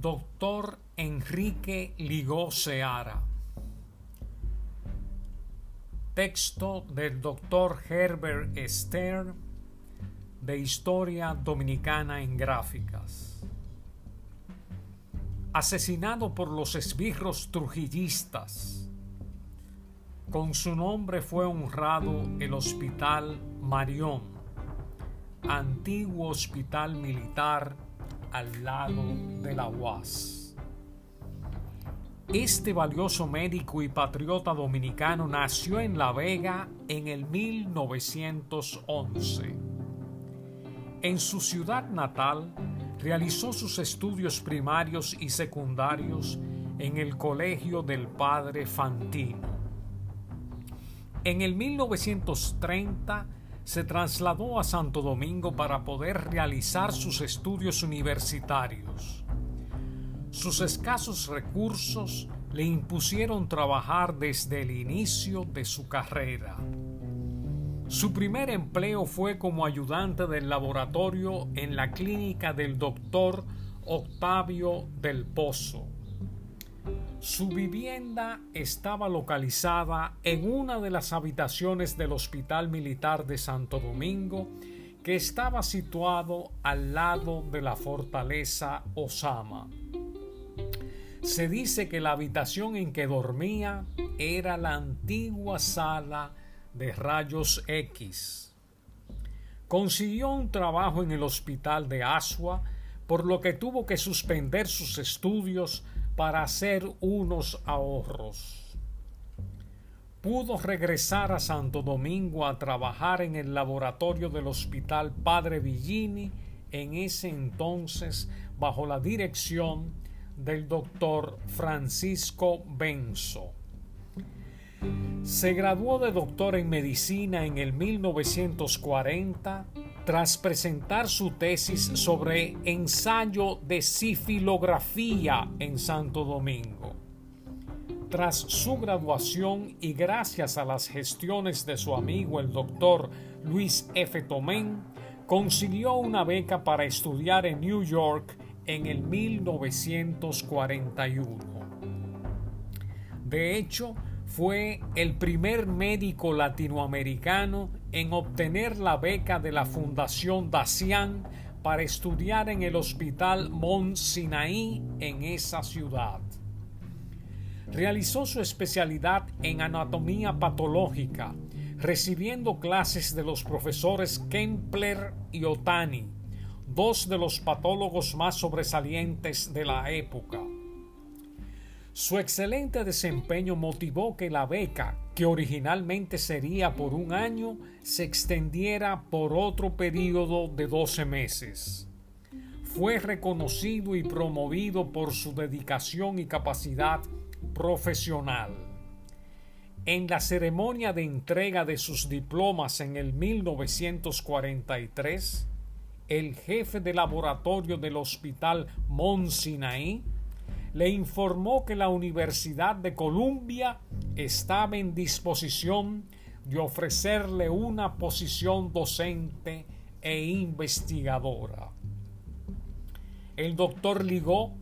Doctor Enrique Ligó Seara. Texto del doctor Herbert Stern de Historia Dominicana en Gráficas. Asesinado por los esbirros trujillistas. Con su nombre fue honrado el Hospital Marión, antiguo hospital militar al lado de la UAS. Este valioso médico y patriota dominicano nació en La Vega en el 1911. En su ciudad natal realizó sus estudios primarios y secundarios en el Colegio del Padre Fantino. En el 1930 se trasladó a Santo Domingo para poder realizar sus estudios universitarios. Sus escasos recursos le impusieron trabajar desde el inicio de su carrera. Su primer empleo fue como ayudante del laboratorio en la clínica del doctor Octavio del Pozo. Su vivienda estaba localizada en una de las habitaciones del Hospital Militar de Santo Domingo, que estaba situado al lado de la fortaleza Osama. Se dice que la habitación en que dormía era la antigua sala de rayos X. Consiguió un trabajo en el hospital de Asua, por lo que tuvo que suspender sus estudios para hacer unos ahorros. Pudo regresar a Santo Domingo a trabajar en el laboratorio del Hospital Padre Villini, en ese entonces bajo la dirección del doctor Francisco Benzo. Se graduó de doctor en medicina en el 1940 tras presentar su tesis sobre ensayo de sifilografía en Santo Domingo. Tras su graduación y gracias a las gestiones de su amigo el doctor Luis F. Tomén, consiguió una beca para estudiar en New York en el 1941. De hecho, fue el primer médico latinoamericano en obtener la beca de la Fundación Dacian para estudiar en el Hospital Mont Sinaí en esa ciudad. Realizó su especialidad en anatomía patológica, recibiendo clases de los profesores Kempler y Otani, dos de los patólogos más sobresalientes de la época. Su excelente desempeño motivó que la beca, que originalmente sería por un año, se extendiera por otro periodo de 12 meses. Fue reconocido y promovido por su dedicación y capacidad profesional. En la ceremonia de entrega de sus diplomas en el 1943, el jefe de laboratorio del Hospital Mont Sinaí le informó que la Universidad de Columbia estaba en disposición de ofrecerle una posición docente e investigadora. El doctor Ligó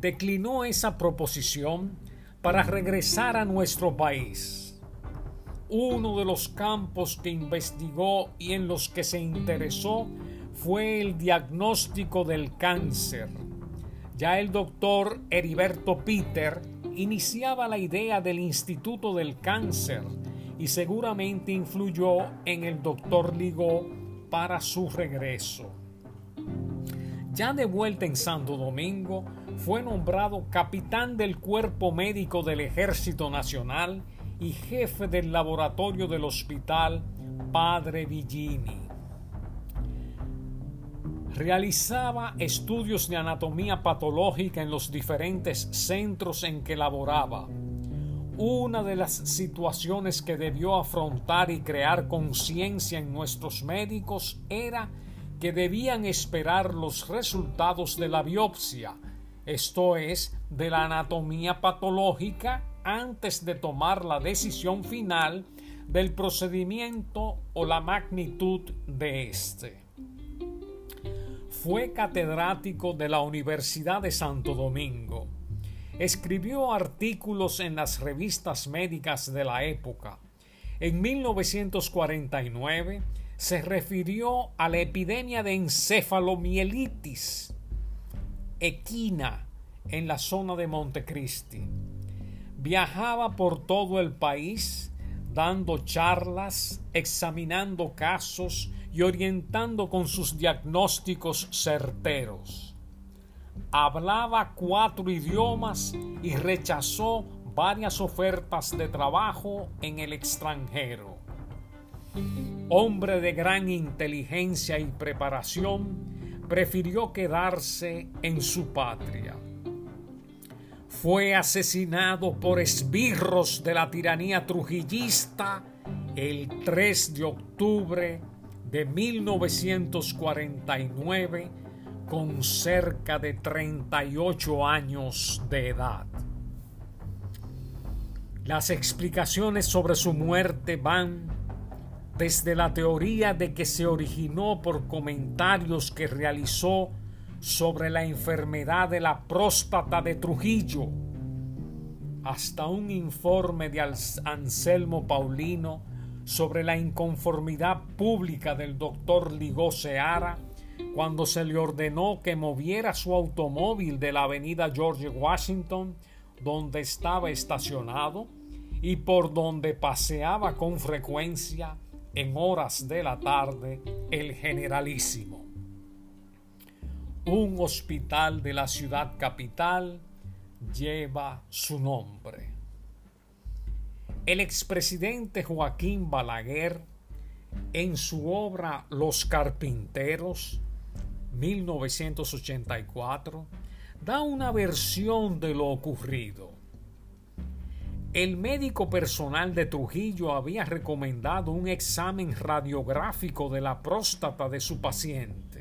declinó esa proposición para regresar a nuestro país. Uno de los campos que investigó y en los que se interesó fue el diagnóstico del cáncer ya el doctor Heriberto Peter iniciaba la idea del Instituto del Cáncer y seguramente influyó en el doctor Ligó para su regreso. Ya de vuelta en Santo Domingo, fue nombrado capitán del Cuerpo Médico del Ejército Nacional y jefe del laboratorio del Hospital Padre Villini. Realizaba estudios de anatomía patológica en los diferentes centros en que laboraba. Una de las situaciones que debió afrontar y crear conciencia en nuestros médicos era que debían esperar los resultados de la biopsia, esto es, de la anatomía patológica, antes de tomar la decisión final del procedimiento o la magnitud de éste Fue catedrático de la Universidad de Santo Domingo. Escribió artículos en las revistas médicas de la época. En 1949 se refirió a la epidemia de encefalomielitis equina en la zona de Montecristi. Viajaba por todo el país dando charlas, examinando casos y orientando con sus diagnósticos certeros. Hablaba cuatro idiomas y rechazó varias ofertas de trabajo en el extranjero. Hombre de gran inteligencia y preparación, prefirió quedarse en su patria fue asesinado por esbirros de la tiranía trujillista el 3 de octubre de 1949 con cerca de 38 años de edad. Las explicaciones sobre su muerte van desde la teoría de que se originó por comentarios que realizó sobre la enfermedad de la próstata de Trujillo, hasta un informe de Anselmo Paulino sobre la inconformidad pública del doctor Ligó Seara cuando se le ordenó que moviera su automóvil de la avenida George Washington, donde estaba estacionado y por donde paseaba con frecuencia en horas de la tarde el generalísimo un hospital de la ciudad capital lleva su nombre. El expresidente Joaquín Balaguer, en su obra Los Carpinteros, 1984, da una versión de lo ocurrido. El médico personal de Trujillo había recomendado un examen radiográfico de la próstata de su paciente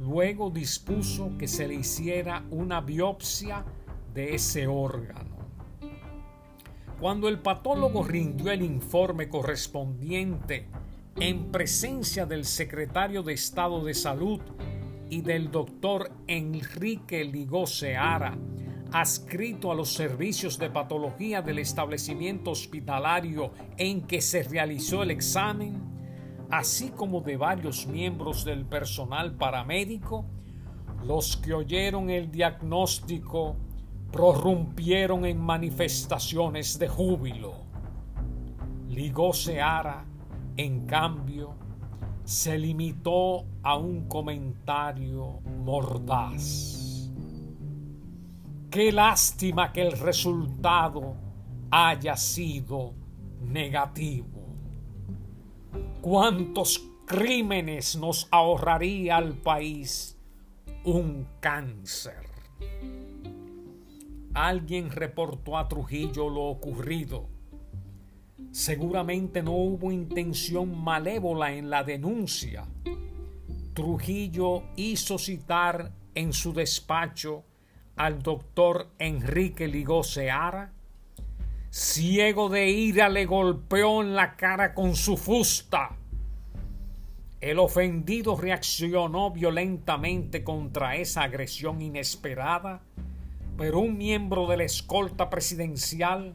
Luego dispuso que se le hiciera una biopsia de ese órgano. Cuando el patólogo rindió el informe correspondiente en presencia del secretario de Estado de Salud y del doctor Enrique Ligó Seara, adscrito a los servicios de patología del establecimiento hospitalario en que se realizó el examen, así como de varios miembros del personal paramédico, los que oyeron el diagnóstico prorrumpieron en manifestaciones de júbilo. Ligó Seara, en cambio, se limitó a un comentario mordaz. Qué lástima que el resultado haya sido negativo cuántos crímenes nos ahorraría al país un cáncer. Alguien reportó a Trujillo lo ocurrido. Seguramente no hubo intención malévola en la denuncia. Trujillo hizo citar en su despacho al doctor Enrique Ligó Seara ciego de ira, le golpeó en la cara con su fusta. El ofendido reaccionó violentamente contra esa agresión inesperada, pero un miembro de la escolta presidencial,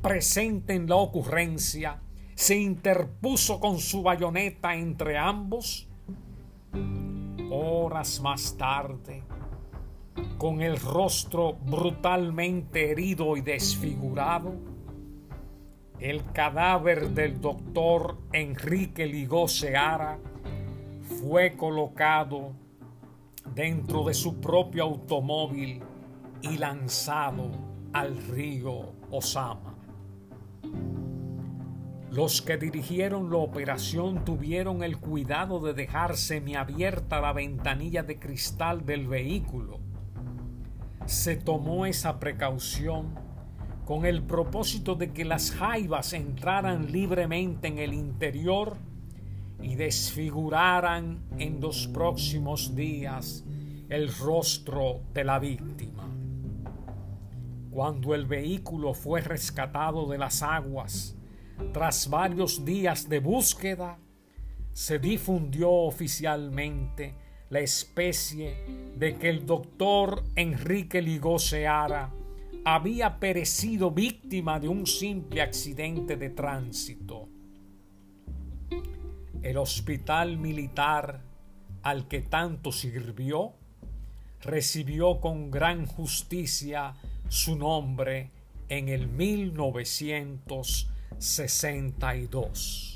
presente en la ocurrencia, se interpuso con su bayoneta entre ambos. Horas más tarde, con el rostro brutalmente herido y desfigurado, el cadáver del doctor Enrique Ligó Seara fue colocado dentro de su propio automóvil y lanzado al río Osama. Los que dirigieron la operación tuvieron el cuidado de dejar semiabierta la ventanilla de cristal del vehículo se tomó esa precaución con el propósito de que las jaivas entraran libremente en el interior y desfiguraran en los próximos días el rostro de la víctima. Cuando el vehículo fue rescatado de las aguas, tras varios días de búsqueda, se difundió oficialmente la especie de que el doctor Enrique Ligó Seara había perecido víctima de un simple accidente de tránsito. El hospital militar al que tanto sirvió recibió con gran justicia su nombre en el 1962.